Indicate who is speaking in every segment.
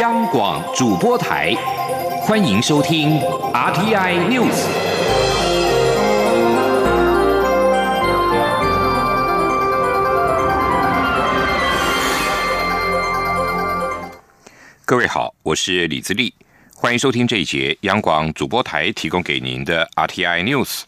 Speaker 1: 央广主播台，欢迎收听 RTI News。各位好，我是李自立，欢迎收听这一节央广主播台提供给您的 RTI News。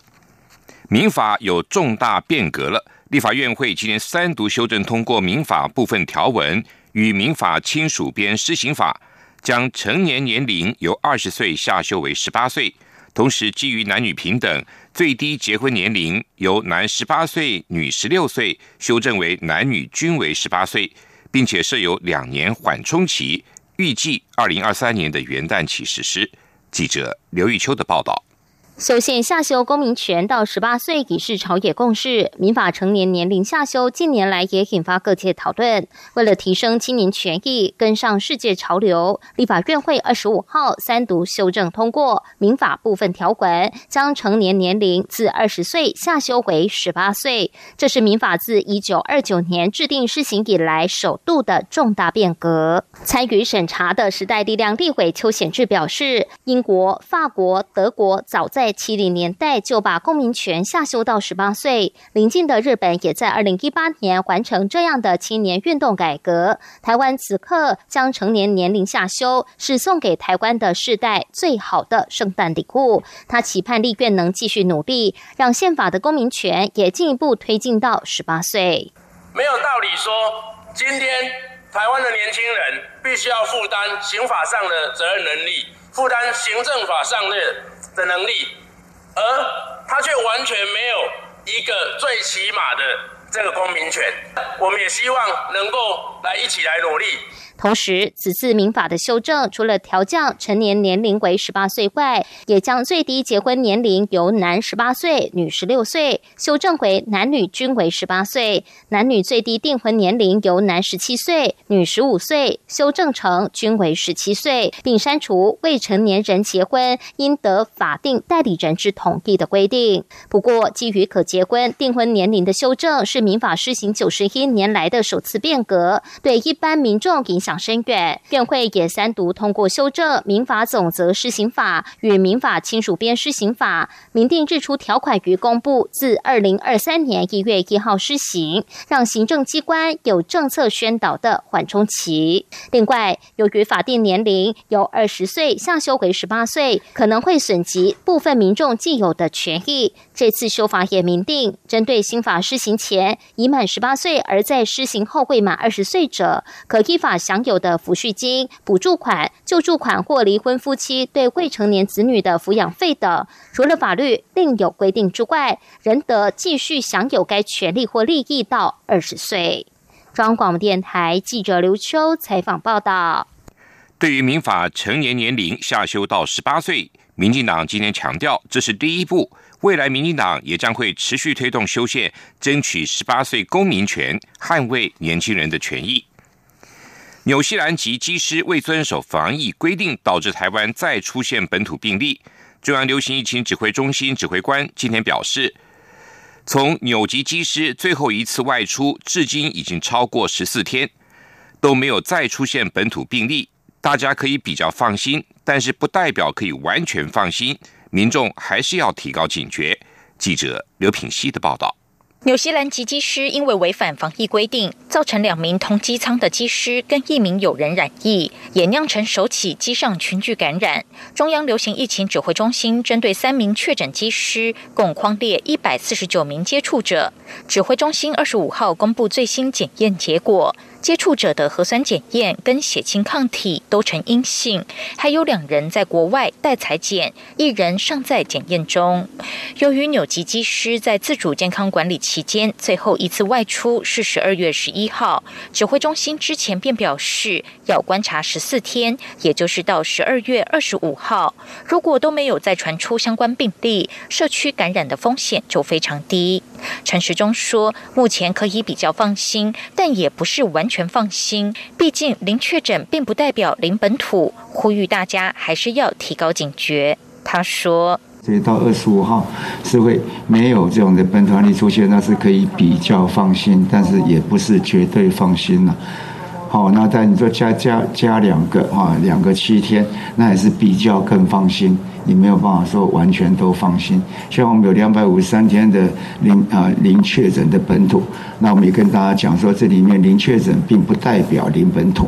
Speaker 1: 民法有重大变革了，立法院会今年三读修正通过民法部分条文。与民法亲属编施行法将成年年龄由二十岁下修为十八岁，同时基于男女平等，最低结婚年龄由男十八岁、女十六岁修正为男女均为十八岁，并且设有两年缓冲期，预计二零二三年的元旦起实施。记者刘玉秋的报道。
Speaker 2: 修宪下修公民权到十八岁已是朝野共识，民法成年年龄下修近年来也引发各界讨论。为了提升青年权益，跟上世界潮流，立法院会二十五号三读修正通过民法部分条文，将成年年龄自二十岁下修为十八岁。这是民法自一九二九年制定施行以来首度的重大变革。参与审查的时代力量立委邱显志表示，英国、法国、德国早在在七零年代就把公民权下修到十八岁，邻近的日本也在二零一八年完成这样的青年运动改革。台湾此刻将成年年龄下修，是送给台湾的世代最好的圣诞礼物。他期盼立院能继续努力，让宪法的公民权也进一步推进到十八岁。
Speaker 3: 没有道理说，今天台湾的年轻人必须要负担刑法上的责任能力，负担行政法上的。的能力，而他却完全没有一个最起码的这个公民权。我们也希望能够来一起来努力。
Speaker 2: 同时，此次民法的修正，除了调降成年年龄为十八岁外，也将最低结婚年龄由男十八岁、女十六岁修正为男女均为十八岁；男女最低订婚年龄由男十七岁、女十五岁修正成均为十七岁，并删除未成年人结婚应得法定代理人之同意的规定。不过，基于可结婚订婚年龄的修正是民法施行九十一年来的首次变革，对一般民众影。想深远，院会也三读通过修正民法总则施行法与民法亲属编施行法，明定日出条款于公布，自二零二三年一月一号施行，让行政机关有政策宣导的缓冲期。另外，由于法定年龄由二十岁下修为十八岁，可能会损及部分民众既有的权益。这次修法也明定，针对新法施行前已满十八岁而在施行后未满二十岁者，可依法享有的抚恤金、补助款、救助款或离婚夫妻对未成年子女的抚养费等，除了法律另有规定之外，仍得继续享有该权利或利益到二十岁。中央广播电台记者刘秋采访报道。
Speaker 1: 对于民法成年年龄下修到十八岁，民进党今天强调，这是第一步。未来，民进党也将会持续推动修宪，争取十八岁公民权，捍卫年轻人的权益。纽西兰籍机师未遵守防疫规定，导致台湾再出现本土病例。中央流行疫情指挥中心指挥官今天表示，从纽籍机师最后一次外出至今已经超过十四天，都没有再出现本土病例，大家可以比较放心，但是不代表可以完全放心。民众还是要提高警觉。记者刘品希的报道。
Speaker 4: 纽西兰籍机师因为违反防疫规定，造成两名同机舱的机师跟一名友人染疫，也酿成首起机上群聚感染。中央流行疫情指挥中心针对三名确诊机师，共框列一百四十九名接触者。指挥中心二十五号公布最新检验结果。接触者的核酸检验跟血清抗体都呈阴性，还有两人在国外待裁检，一人尚在检验中。由于纽吉机师在自主健康管理期间最后一次外出是十二月十一号，指挥中心之前便表示要观察十四天，也就是到十二月二十五号。如果都没有再传出相关病例，社区感染的风险就非常低。陈时中说，目前可以比较放心，但也不是完全。全放心，毕竟零确诊并不代表零本土，呼吁大家还是要提高警觉。他说：“
Speaker 5: 所以到二十五号是会没有这种的本土案例出现，那是可以比较放心，但是也不是绝对放心了。好，那但你说加加加两个啊，两个七天，那也是比较更放心。你没有办法说完全都放心。像我们有两百五十三天的零啊零确诊的本土，那我们也跟大家讲说，这里面零确诊并不代表零本土。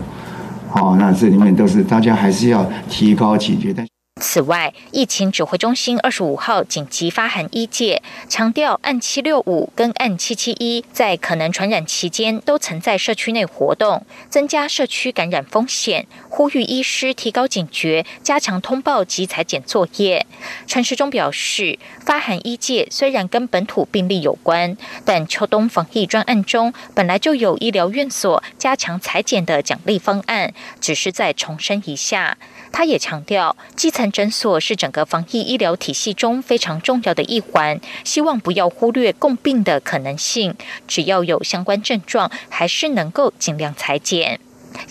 Speaker 5: 好，那这里面都是大家还是要提高警觉。但
Speaker 4: 此外，疫情指挥中心二十五号紧急发函一界，强调按七六五跟按七七一在可能传染期间都曾在社区内活动，增加社区感染风险，呼吁医师提高警觉，加强通报及裁剪作业。陈时中表示，发函一界虽然跟本土病例有关，但秋冬防疫专案中本来就有医疗院所加强裁剪的奖励方案，只是再重申一下。他也强调，基层诊所是整个防疫医疗体系中非常重要的一环，希望不要忽略共病的可能性。只要有相关症状，还是能够尽量裁剪。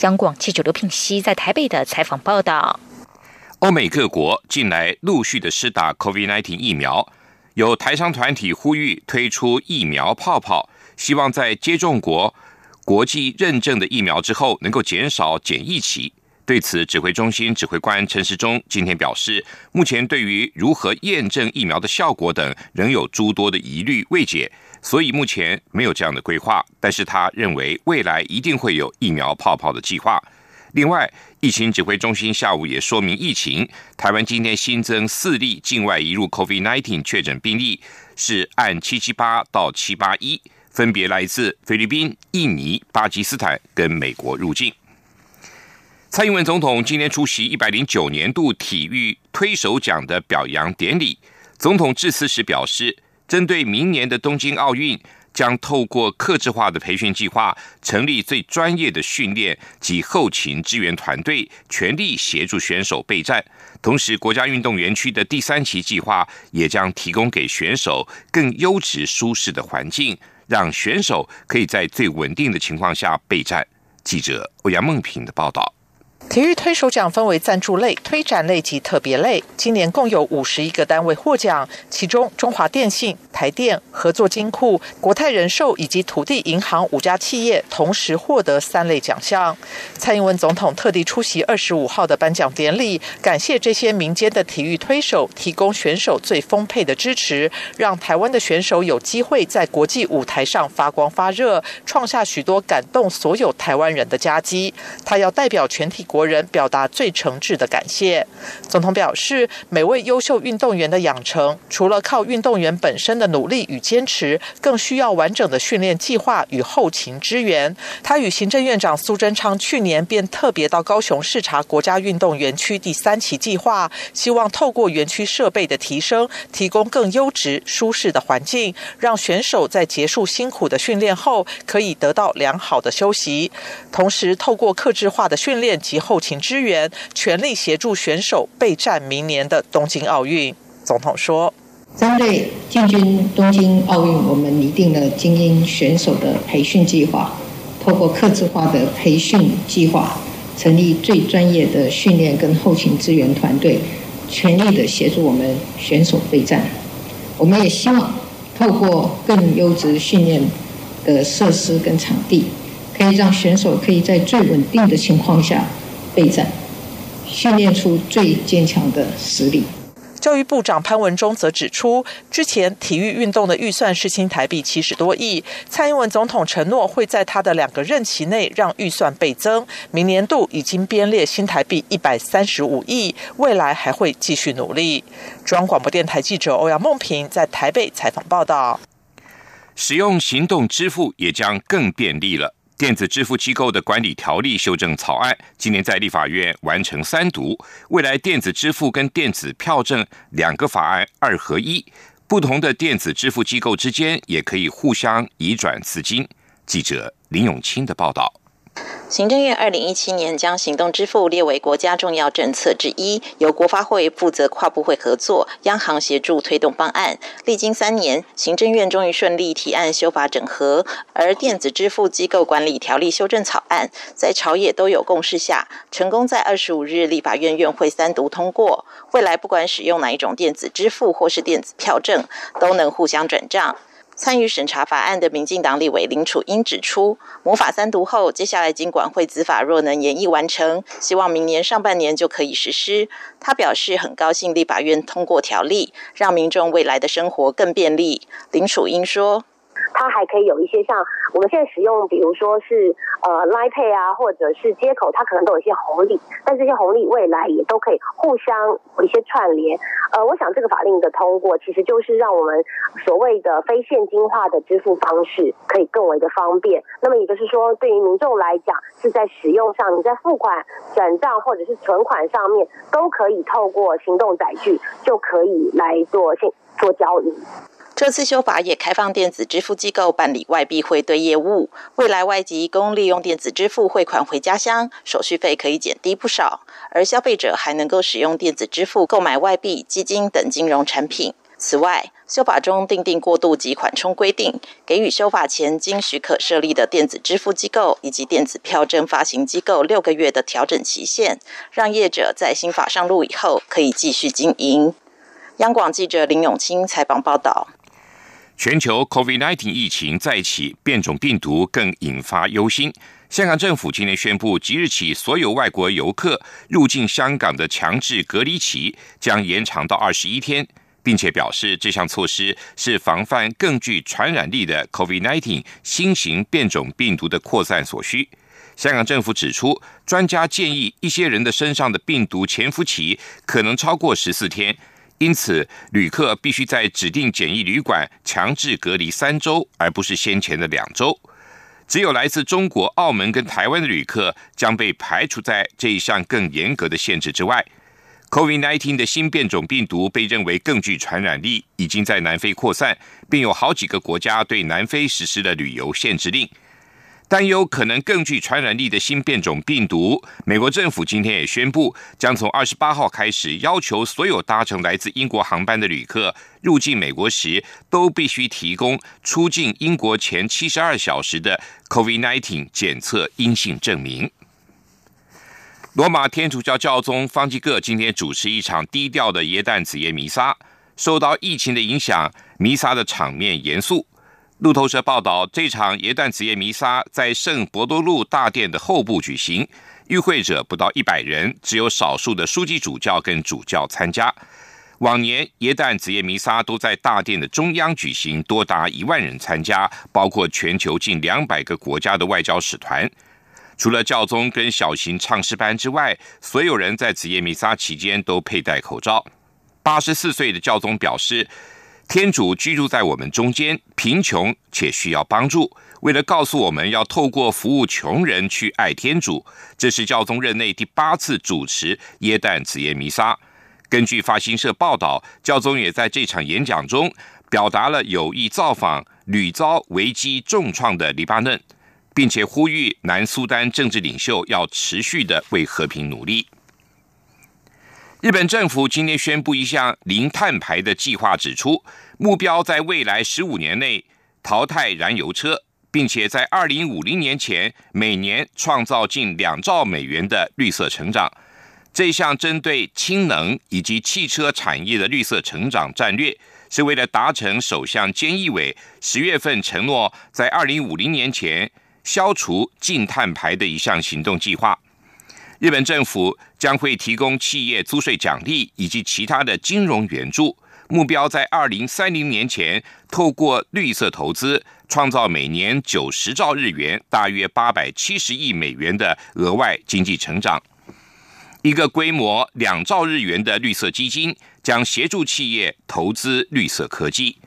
Speaker 4: 央广记者刘品熙在台北的采访报道：
Speaker 1: 欧美各国近来陆续的施打 COVID-19 疫苗，有台商团体呼吁推出疫苗泡泡，希望在接种国国际认证的疫苗之后，能够减少检疫期。对此，指挥中心指挥官陈时中今天表示，目前对于如何验证疫苗的效果等，仍有诸多的疑虑未解，所以目前没有这样的规划。但是他认为，未来一定会有疫苗泡泡的计划。另外，疫情指挥中心下午也说明，疫情台湾今天新增四例境外移入 COVID-19 确诊病例，是按七七八到七八一，分别来自菲律宾、印尼、巴基斯坦跟美国入境。蔡英文总统今天出席一百零九年度体育推手奖的表扬典礼。总统致辞时表示，针对明年的东京奥运，将透过客制化的培训计划，成立最专业的训练及后勤支援团队，全力协助选手备战。同时，国家运动园区的第三期计划也将提供给选手更优质、舒适的环境，让选手可以在最稳定的情况下备战。记者欧阳梦平的报道。
Speaker 6: 体育推手奖分为赞助类、推展类及特别类。今年共有五十一个单位获奖，其中中华电信、台电、合作金库、国泰人寿以及土地银行五家企业同时获得三类奖项。蔡英文总统特地出席二十五号的颁奖典礼，感谢这些民间的体育推手提供选手最丰沛的支持，让台湾的选手有机会在国际舞台上发光发热，创下许多感动所有台湾人的佳绩。他要代表全体。国人表达最诚挚的感谢。总统表示，每位优秀运动员的养成，除了靠运动员本身的努力与坚持，更需要完整的训练计划与后勤支援。他与行政院长苏贞昌去年便特别到高雄视察国家运动园区第三期计划，希望透过园区设备的提升，提供更优质、舒适的环境，让选手在结束辛苦的训练后，可以得到良好的休息。同时，透过克制化的训练及后勤支援，全力协助选手备战明年的东京奥运。总统说：“
Speaker 7: 针对进军东京奥运，我们拟定了精英选手的培训计划，透过客制化的培训计划，成立最专业的训练跟后勤支援团队，全力的协助我们选手备战。我们也希望透过更优质训练的设施跟场地，可以让选手可以在最稳定的情况下。”备战，训练出最坚强的实力。
Speaker 6: 教育部长潘文忠则指出，之前体育运动的预算是新台币七十多亿，蔡英文总统承诺会在他的两个任期内让预算倍增，明年度已经编列新台币一百三十五亿，未来还会继续努力。中央广播电台记者欧阳梦平在台北采访报道。
Speaker 1: 使用行动支付也将更便利了。电子支付机构的管理条例修正草案今年在立法院完成三读，未来电子支付跟电子票证两个法案二合一，不同的电子支付机构之间也可以互相移转资金。记者林永清的报道。
Speaker 8: 行政院二零一七年将行动支付列为国家重要政策之一，由国发会负责跨部会合作，央行协助推动方案。历经三年，行政院终于顺利提案修法整合，而电子支付机构管理条例修正草案在朝野都有共识下，成功在二十五日立法院院会三读通过。未来不管使用哪一种电子支付或是电子票证，都能互相转账。参与审查法案的民进党立委林楚英指出，魔法三读后，接下来经管会资法若能研议完成，希望明年上半年就可以实施。他表示很高兴立法院通过条例，让民众未来的生活更便利。林楚英说。
Speaker 9: 它还可以有一些像我们现在使用，比如说是呃 Line Pay 啊，或者是接口，它可能都有一些红利，但这些红利未来也都可以互相有一些串联。呃，我想这个法令的通过，其实就是让我们所谓的非现金化的支付方式可以更为的方便。那么也就是说，对于民众来讲，是在使用上，你在付款、转账或者是存款上面，都可以透过行动载具就可以来做现做交易。
Speaker 8: 这次修法也开放电子支付机构办理外币汇兑业务，未来外籍工利用电子支付汇款回家乡，手续费可以减低不少，而消费者还能够使用电子支付购买外币、基金等金融产品。此外，修法中订定过渡及缓冲规定，给予修法前经许可设立的电子支付机构以及电子票证发行机构六个月的调整期限，让业者在新法上路以后可以继续经营。央广记者林永清采访报道。
Speaker 1: 全球 COVID-19 疫情再起，变种病毒更引发忧心。香港政府今天宣布，即日起所有外国游客入境香港的强制隔离期将延长到二十一天，并且表示这项措施是防范更具传染力的 COVID-19 新型变种病毒的扩散所需。香港政府指出，专家建议一些人的身上的病毒潜伏期可能超过十四天。因此，旅客必须在指定检疫旅馆强制隔离三周，而不是先前的两周。只有来自中国、澳门跟台湾的旅客将被排除在这一项更严格的限制之外。COVID-19 的新变种病毒被认为更具传染力，已经在南非扩散，并有好几个国家对南非实施了旅游限制令。担忧可能更具传染力的新变种病毒，美国政府今天也宣布，将从二十八号开始，要求所有搭乘来自英国航班的旅客入境美国时，都必须提供出境英国前七十二小时的 COVID-19 检测阴性证明。罗马天主教教宗方济各今天主持一场低调的耶诞子夜弥撒，受到疫情的影响，弥撒的场面严肃。路透社报道，这场耶诞子夜弥撒在圣伯多禄大殿的后部举行，与会者不到一百人，只有少数的书记主教跟主教参加。往年耶诞子夜弥撒都在大殿的中央举行，多达一万人参加，包括全球近两百个国家的外交使团。除了教宗跟小型唱诗班之外，所有人在子夜弥撒期间都佩戴口罩。八十四岁的教宗表示。天主居住在我们中间，贫穷且需要帮助。为了告诉我们要透过服务穷人去爱天主，这是教宗任内第八次主持耶诞子夜弥撒。根据法新社报道，教宗也在这场演讲中表达了有意造访屡遭危机重创的黎巴嫩，并且呼吁南苏丹政治领袖要持续的为和平努力。日本政府今天宣布一项零碳排的计划，指出目标在未来十五年内淘汰燃油车，并且在二零五零年前每年创造近两兆美元的绿色成长。这项针对氢能以及汽车产业的绿色成长战略，是为了达成首相菅义伟十月份承诺在二零五零年前消除净碳排的一项行动计划。日本政府将会提供企业租税奖励以及其他的金融援助，目标在二零三零年前透过绿色投资，创造每年九十兆日元（大约八百七十亿美元）的额外经济成长。一个规模两兆日元的绿色基金将协助企业投资绿色科技。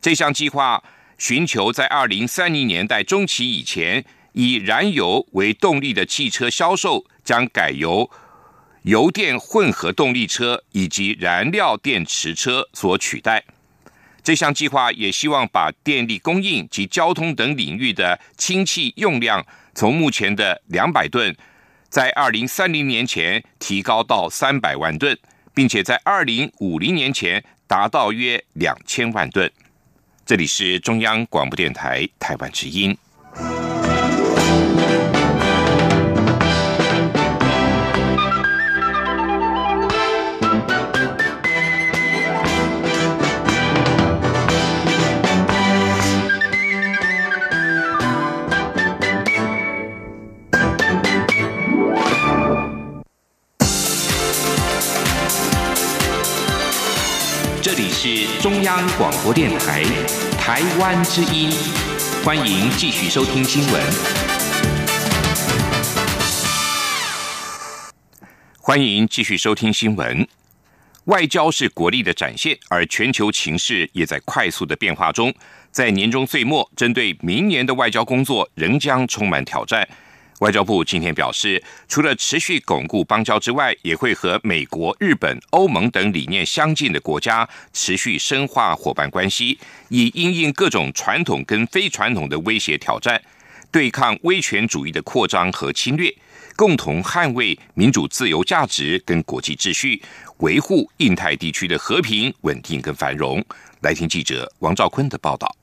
Speaker 1: 这项计划寻求在二零三零年代中期以前。以燃油为动力的汽车销售将改由油电混合动力车以及燃料电池车所取代。这项计划也希望把电力供应及交通等领域的氢气用量从目前的两百吨，在二零三零年前提高到三百万吨，并且在二零五零年前达到约两千万吨。这里是中央广播电台台湾之音。是中央广播电台台湾之音，欢迎继续收听新闻。欢迎继续收听新闻。外交是国力的展现，而全球情势也在快速的变化中。在年终岁末，针对明年的外交工作，仍将充满挑战。外交部今天表示，除了持续巩固邦交之外，也会和美国、日本、欧盟等理念相近的国家持续深化伙伴关系，以应应各种传统跟非传统的威胁挑战，对抗威权主义的扩张和侵略，共同捍卫民主自由价值跟国际秩序，维护印太地区的和平稳定跟繁荣。来听记者王兆坤的报道。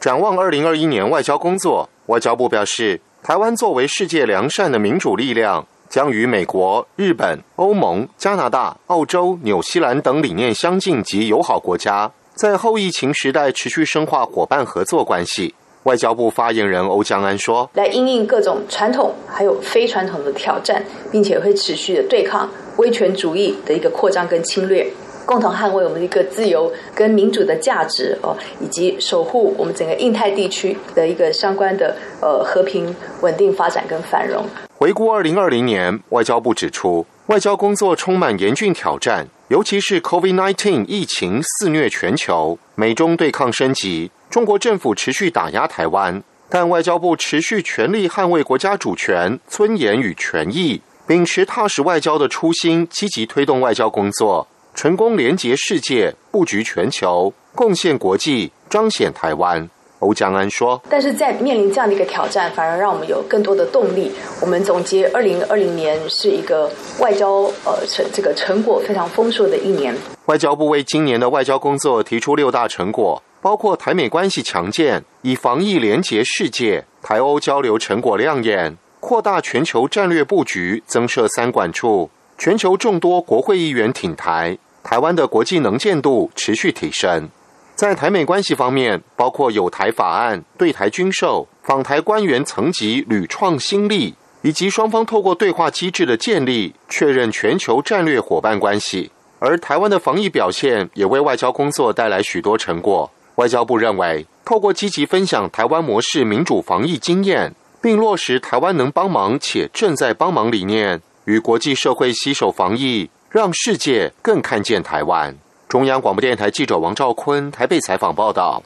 Speaker 10: 展望二零二一年外交工作，外交部表示。台湾作为世界良善的民主力量，将与美国、日本、欧盟、加拿大、澳洲、纽西兰等理念相近及友好国家，在后疫情时代持续深化伙伴合作关系。外交部发言人欧江安说：“
Speaker 11: 来应应各种传统还有非传统的挑战，并且会持续的对抗威权主义的一个扩张跟侵略。”共同捍卫我们一个自由跟民主的价值哦，以及守护我们整个印太地区的一个相关的呃和平、稳定发展跟繁荣。
Speaker 10: 回顾二零二零年，外交部指出，外交工作充满严峻挑战，尤其是 COVID-19 疫情肆虐全球，美中对抗升级，中国政府持续打压台湾，但外交部持续全力捍卫国家主权、尊严与权益，秉持踏实外交的初心，积极推动外交工作。成功连接世界，布局全球，贡献国际，彰显台湾。欧江安说：“
Speaker 11: 但是在面临这样的一个挑战，反而让我们有更多的动力。我们总结，二零二零年是一个外交呃成这个成果非常丰硕的一年。
Speaker 10: 外交部为今年的外交工作提出六大成果，包括台美关系强健，以防疫连结世界；台欧交流成果亮眼，扩大全球战略布局，增设三管处。”全球众多国会议员挺台，台湾的国际能见度持续提升。在台美关系方面，包括有台法案、对台军售、访台官员层级屡创新力，以及双方透过对话机制的建立，确认全球战略伙伴关系。而台湾的防疫表现也为外交工作带来许多成果。外交部认为，透过积极分享台湾模式民主防疫经验，并落实台湾能帮忙且正在帮忙理念。与国际社会携手防疫，让世界更看见台湾。中央广播电台记者王兆坤台北采访报道。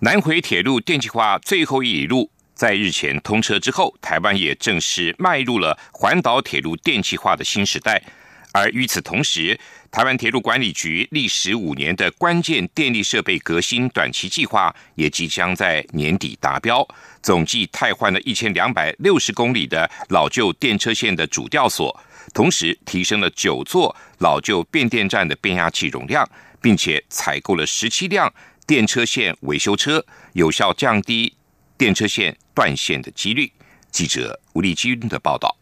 Speaker 1: 南回铁路电气化最后一里路在日前通车之后，台湾也正式迈入了环岛铁路电气化的新时代。而与此同时，台湾铁路管理局历时五年的关键电力设备革新短期计划，也即将在年底达标。总计汰换了一千两百六十公里的老旧电车线的主吊索，同时提升了九座老旧变电站的变压器容量，并且采购了十七辆电车线维修车，有效降低电车线断线的几率。记者吴立军的报道。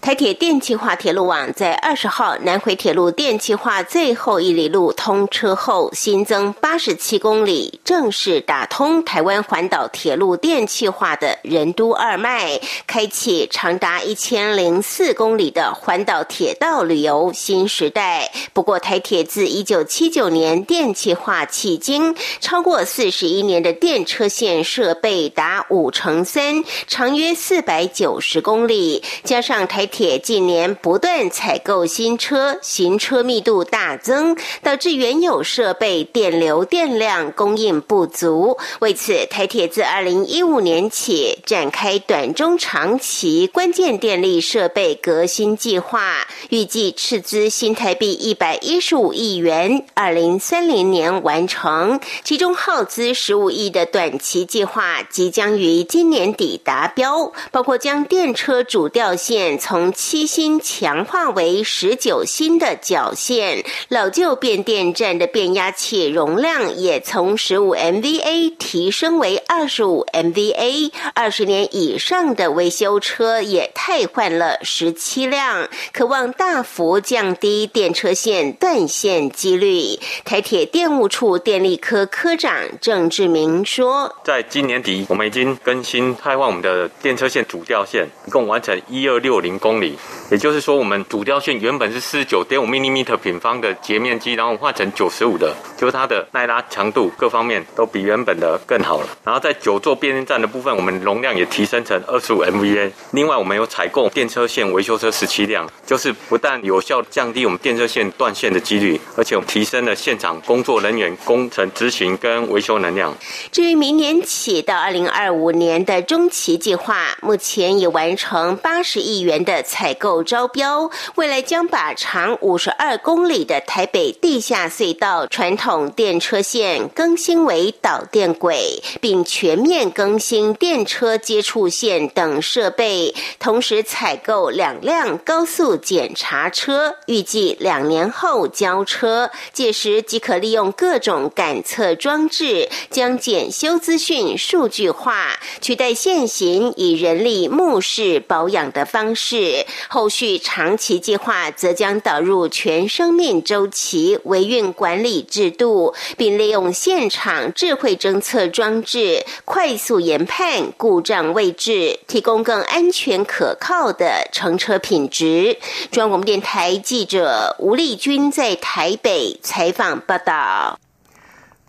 Speaker 12: 台铁电气化铁路网在二十号南回铁路电气化最后一里路通车后，新增八十七公里，正式打通台湾环岛铁路电气化的人都二脉，开启长达一千零四公里的环岛铁道旅游新时代。不过，台铁自一九七九年电气化迄今，超过四十一年的电车线设备达五成三，长约四百九十公里，加上。台铁近年不断采购新车，行车密度大增，导致原有设备电流电量供应不足。为此，台铁自二零一五年起展开短中长期关键电力设备革新计划，预计斥资新台币一百一十五亿元，二零三零年完成。其中耗资十五亿的短期计划即将于今年底达标，包括将电车主吊线。从七芯强化为十九芯的绞线，老旧变电站的变压器容量也从十五 MVA 提升为二十五 MVA，二十年以上的维修车也汰换了十七辆，渴望大幅降低电车线断线几率。台铁电务处电力科科长郑志明说：“
Speaker 13: 在今年底，我们已经更新汰换我们的电车线主吊线，一共完成一二六。”零公里，也就是说，我们主吊线原本是四十九点五 mm 平方的截面积，然后换成九十五的，就是它的耐拉强度各方面都比原本的更好了。然后在九座变电站的部分，我们容量也提升成二十五 MVA。另外，我们有采购电车线维修车十七辆，就是不但有效降低我们电车线断线的几率，而且我们提升了现场工作人员工程执行跟维修能量。
Speaker 12: 至于明年起到二零二五年的中期计划，目前已完成八十亿元的采购招标，未来将把长五十二公里的台北地下隧道传统电车线更新为导电轨，并全面更新电车接触线等设备，同时采购两辆高速检查车，预计两年后交车，届时即可利用各种感测装置将检修资讯数据化，取代现行以人力目视保养的方式。后续长期计划则将导入全生命周期维运管理制度，并利用现场智慧侦测装置快速研判故障位置，提供更安全可靠的乘车品质。中央广电台记者吴丽君在台北采访报道。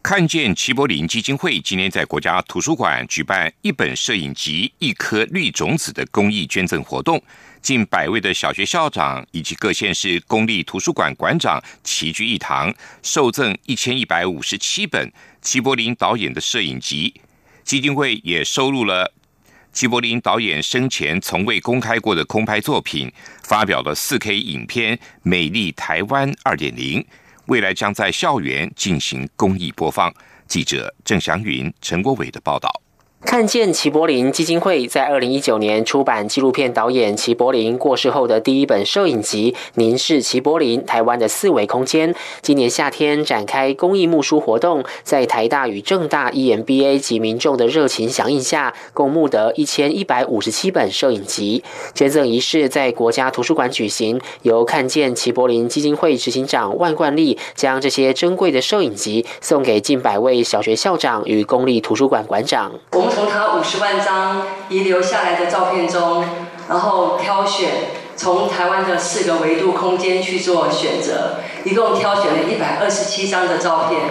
Speaker 1: 看见齐柏林基金会今天在国家图书馆举办一本摄影集、一颗绿种子的公益捐赠活动，近百位的小学校长以及各县市公立图书馆馆长齐聚一堂，受赠一千一百五十七本齐柏林导演的摄影集。基金会也收录了齐柏林导演生前从未公开过的空拍作品，发表了四 K 影片《美丽台湾二点零》。未来将在校园进行公益播放。记者郑祥云、陈国伟的报道。
Speaker 14: 看见齐柏林基金会在二零一九年出版纪录片导演齐柏林过世后的第一本摄影集《凝视齐柏林：台湾的四维空间》。今年夏天展开公益募书活动，在台大与正大 EMBA 及民众的热情响应下，共募得一千一百五十七本摄影集。捐赠仪式在国家图书馆举行，由看见齐柏林基金会执行长万冠利将这些珍贵的摄影集送给近百位小学校长与公立图书馆馆长。
Speaker 15: 从他五十万张遗留下来的照片中，然后挑选从台湾的四个维度空间去做选择，一共挑选了一百二十七张的照片。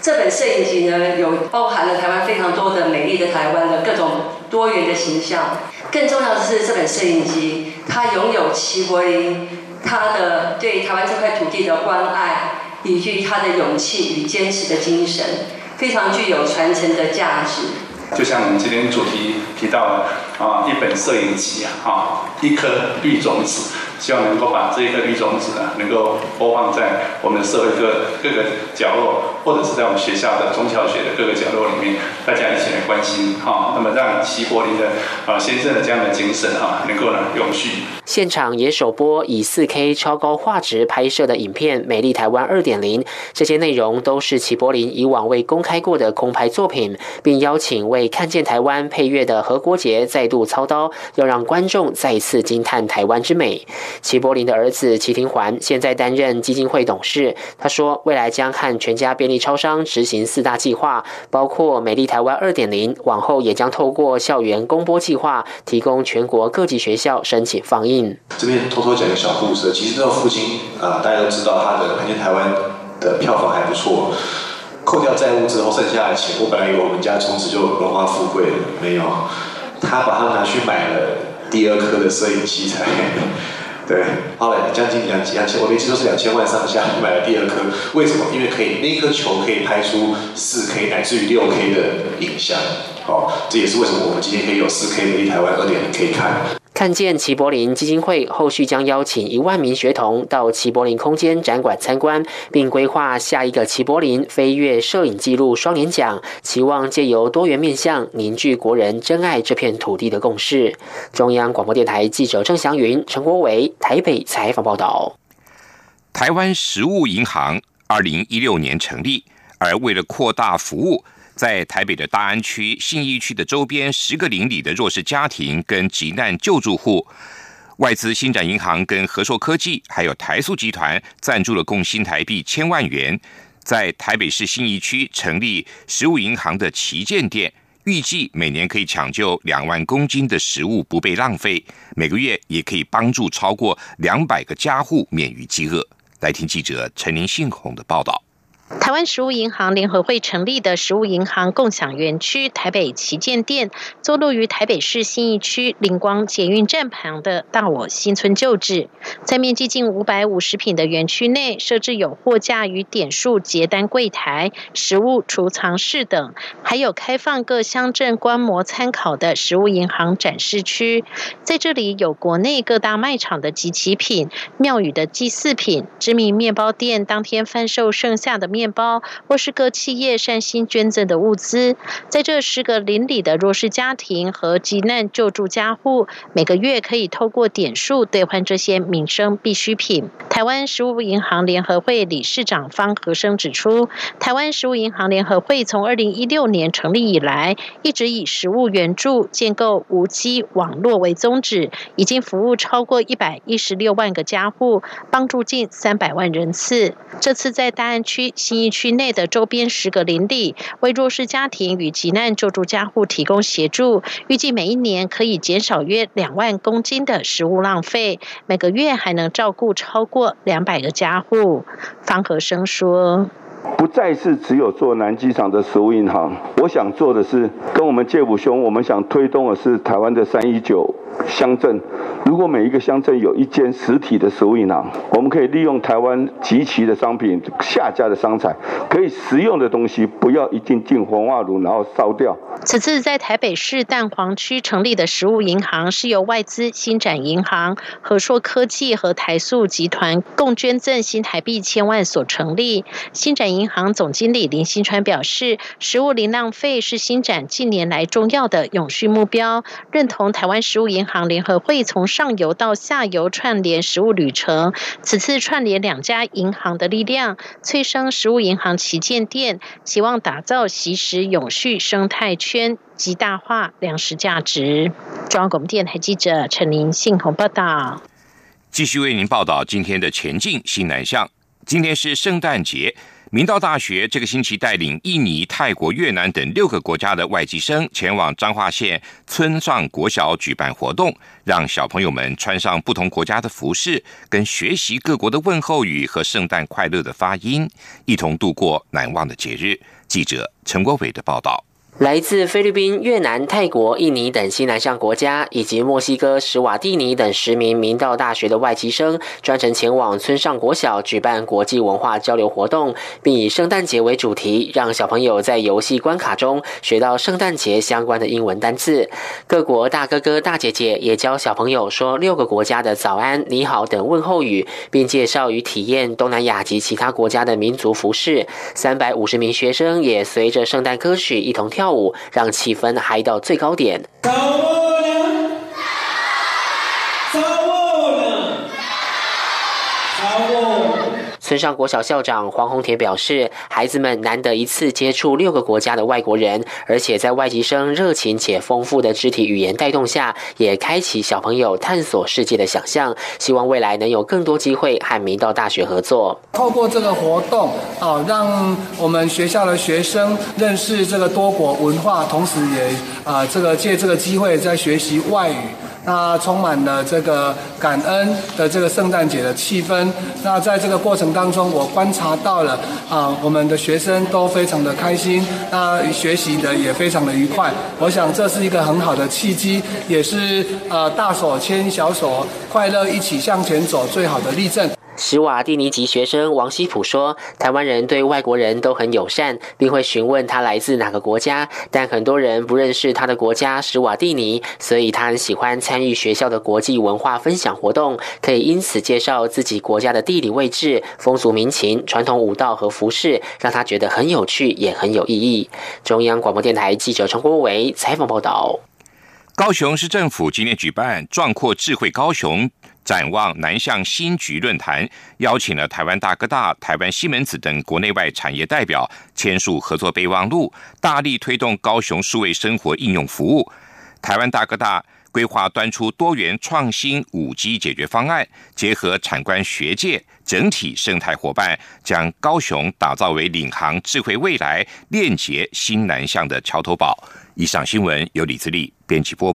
Speaker 15: 这本摄影集呢，有包含了台湾非常多的美丽的台湾的各种多元的形象。更重要的是，这本摄影集它拥有齐柏林他的对台湾这块土地的关爱，以及他的勇气与坚持的精神，非常具有传承的价值。
Speaker 16: 就像我们今天主题提到的啊，一本摄影集啊，一颗绿种子。希望能够把这一个绿种子呢，能够播放在我们社会各各个角落，或者是在我们学校的中小学的各个角落里面，大家一起来关心哈。那么让齐柏林的啊先生的这样的精神哈，能够呢永续。
Speaker 14: 现场也首播以四 K 超高画质拍摄的影片《美丽台湾二点零》，这些内容都是齐柏林以往未公开过的空拍作品，并邀请为看见台湾配乐的何国杰再度操刀，要让观众再一次惊叹台湾之美。齐柏林的儿子齐廷环现在担任基金会董事。他说，未来将和全家便利超商执行四大计划，包括美丽台湾二点零。往后也将透过校园公播计划，提供全国各级学校申请放映。
Speaker 17: 这边偷偷讲个小故事。其实这个父亲啊，大家都知道他的《看见台湾》的票房还不错。扣掉债务之后，剩下的钱，我本来以为我们家从此就荣华富贵了，没有。他把它拿去买了第二颗的摄影器材。对，花了将近两两千，我没记错是两千万上下买了第二颗。为什么？因为可以，那颗球可以拍出四 K 乃至于六 K 的影像。好，这也是为什么我们今天可以有四 K 的台湾二点零可以看。
Speaker 14: 看见齐柏林基金会后续将邀请一万名学童到齐柏林空间展馆参观，并规划下一个齐柏林飞跃摄影记录双年奖，期望借由多元面向凝聚国人珍爱这片土地的共识。中央广播电台记者郑祥云、陈国伟台北采访报道。
Speaker 1: 台湾食物银行二零一六年成立，而为了扩大服务。在台北的大安区、信义区的周边十个邻里的弱势家庭跟急难救助户，外资新展银行跟和硕科技还有台塑集团赞助了共新台币千万元，在台北市信义区成立食物银行的旗舰店，预计每年可以抢救两万公斤的食物不被浪费，每个月也可以帮助超过两百个家户免于饥饿。来听记者陈林信宏的报道。
Speaker 18: 台湾食物银行联合会成立的食物银行共享园区台北旗舰店，坐落于台北市信义区灵光捷运站旁的大我新村旧址。在面积近五百五十平的园区内，设置有货架与点数结单柜台、食物储藏室等，还有开放各乡镇观摩参考的食物银行展示区。在这里有国内各大卖场的集齐品、庙宇的祭祀品、知名面包店当天贩售剩下的面。面包或是各企业善心捐赠的物资，在这十个邻里的弱势家庭和急难救助家户，每个月可以透过点数兑换这些民生必需品。台湾食物银行联合会理事长方和生指出，台湾食物银行联合会从二零一六年成立以来，一直以食物援助、建构无机网络为宗旨，已经服务超过一百一十六万个家户，帮助近三百万人次。这次在大安区。新义区内的周边十个邻里为弱势家庭与急难救助家户提供协助，预计每一年可以减少约两万公斤的食物浪费，每个月还能照顾超过两百个家户。方和生说。
Speaker 19: 不再是只有做南机场的食物银行，我想做的是跟我们介普兄，我们想推动的是台湾的三一九乡镇。如果每一个乡镇有一间实体的食物银行，我们可以利用台湾集齐的商品、下架的商材，可以食用的东西，不要一进进焚化炉然后烧掉。
Speaker 18: 此次在台北市蛋黄区成立的食物银行，是由外资新展银行、和硕科技和台塑集团共捐赠新台币千万所成立。新展银行总经理林新川表示，食物零浪费是新展近年来重要的永续目标，认同台湾食物银银行联合会从上游到下游串联食物旅程。此次串联两家银行的力量，催生食物银行旗舰店，希望打造习食永续生态圈。圈极大化粮食价值。中央广播电台记者陈林信宏报道。
Speaker 1: 继续为您报道今天的前进新南向。今天是圣诞节，明道大学这个星期带领印尼、泰国、越南等六个国家的外籍生前往彰化县村上国小举办活动，让小朋友们穿上不同国家的服饰，跟学习各国的问候语和圣诞快乐的发音，一同度过难忘的节日。记者陈国伟的报道。
Speaker 14: 来自菲律宾、越南、泰国、印尼等西南向国家，以及墨西哥史瓦蒂尼等十名明道大学的外籍生，专程前往村上国小举办国际文化交流活动，并以圣诞节为主题，让小朋友在游戏关卡中学到圣诞节相关的英文单字。各国大哥哥大姐姐也教小朋友说六个国家的早安、你好等问候语，并介绍与体验东南亚及其他国家的民族服饰。三百五十名学生也随着圣诞歌曲一同跳。让气氛嗨到最高点。村上国小校长黄宏田表示，孩子们难得一次接触六个国家的外国人，而且在外籍生热情且丰富的肢体语言带动下，也开启小朋友探索世界的想象。希望未来能有更多机会和明道大学合作。
Speaker 20: 透过这个活动，啊，让我们学校的学生认识这个多国文化，同时也啊，这个借这个机会在学习外语。那充满了这个感恩的这个圣诞节的气氛。那在这个过程当中，我观察到了啊，我们的学生都非常的开心，那学习的也非常的愉快。我想这是一个很好的契机，也是呃大手牵小手，快乐一起向前走最好的例证。
Speaker 14: 史瓦蒂尼籍学生王希普说：“台湾人对外国人都很友善，并会询问他来自哪个国家。但很多人不认识他的国家史瓦蒂尼，所以他很喜欢参与学校的国际文化分享活动，可以因此介绍自己国家的地理位置、风俗民情、传统舞蹈和服饰，让他觉得很有趣，也很有意义。”中央广播电台记者陈国伟采访报道。
Speaker 1: 高雄市政府今天举办“壮阔智慧高雄”。展望南向新局论坛，邀请了台湾大哥大、台湾西门子等国内外产业代表签署合作备忘录，大力推动高雄数位生活应用服务。台湾大哥大规划端出多元创新五 G 解决方案，结合产官学界整体生态伙伴，将高雄打造为领航智慧未来、链接新南向的桥头堡。以上新闻由李自力编辑播。